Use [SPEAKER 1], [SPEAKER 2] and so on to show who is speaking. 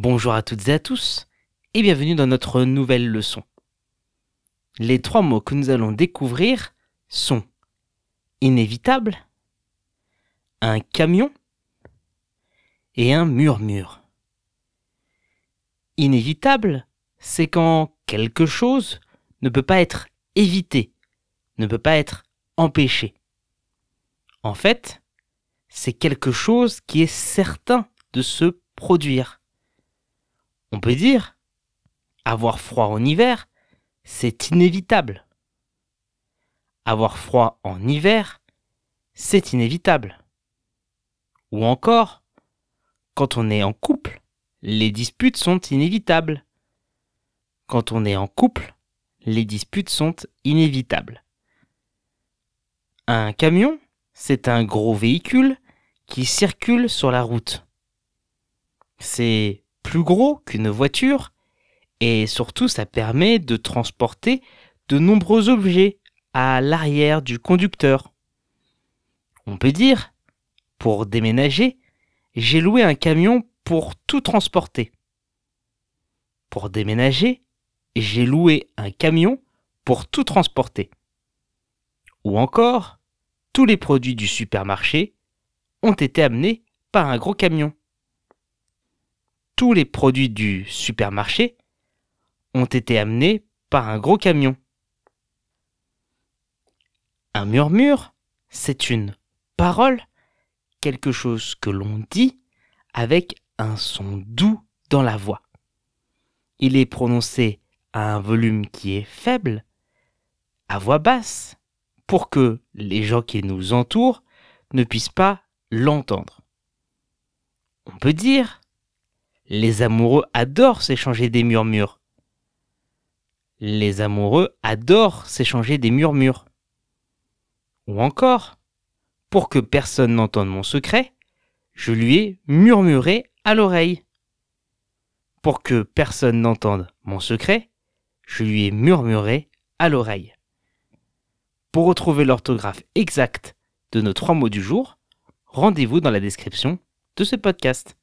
[SPEAKER 1] Bonjour à toutes et à tous et bienvenue dans notre nouvelle leçon. Les trois mots que nous allons découvrir sont inévitable, un camion et un murmure. Inévitable, c'est quand quelque chose ne peut pas être évité, ne peut pas être empêché. En fait, c'est quelque chose qui est certain de se produire. On peut dire, avoir froid en hiver, c'est inévitable. Avoir froid en hiver, c'est inévitable. Ou encore, quand on est en couple, les disputes sont inévitables. Quand on est en couple, les disputes sont inévitables. Un camion, c'est un gros véhicule qui circule sur la route. C'est plus gros qu'une voiture et surtout ça permet de transporter de nombreux objets à l'arrière du conducteur. On peut dire, pour déménager, j'ai loué un camion pour tout transporter. Pour déménager, j'ai loué un camion pour tout transporter. Ou encore, tous les produits du supermarché ont été amenés par un gros camion. Tous les produits du supermarché ont été amenés par un gros camion. Un murmure, c'est une parole, quelque chose que l'on dit avec un son doux dans la voix. Il est prononcé à un volume qui est faible, à voix basse, pour que les gens qui nous entourent ne puissent pas l'entendre. On peut dire, les amoureux adorent s'échanger des murmures. Les amoureux adorent s'échanger des murmures. Ou encore, pour que personne n'entende mon secret, je lui ai murmuré à l'oreille. Pour que personne n'entende mon secret, je lui ai murmuré à l'oreille. Pour retrouver l'orthographe exacte de nos trois mots du jour, rendez-vous dans la description de ce podcast.